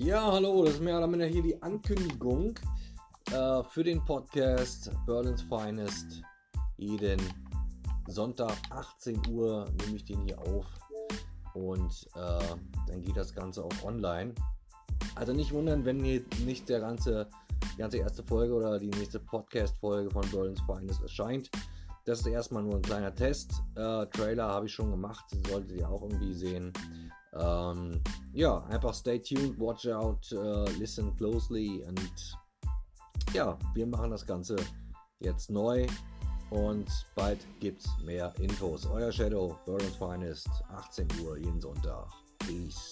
Ja, hallo, das ist mehr oder minder hier die Ankündigung äh, für den Podcast Berlin's Finest. Jeden Sonntag 18 Uhr nehme ich den hier auf und äh, dann geht das Ganze auch online. Also nicht wundern, wenn hier nicht der ganze, die ganze erste Folge oder die nächste Podcast-Folge von Berlin's Finest erscheint. Das ist erstmal nur ein kleiner Test. Äh, Trailer habe ich schon gemacht, solltet ihr auch irgendwie sehen. Ähm, ja, einfach stay tuned, watch out, uh, listen closely und ja, wir machen das Ganze jetzt neu und bald gibt's mehr Infos. Euer Shadow, Burns Finest, 18 Uhr jeden Sonntag. Peace.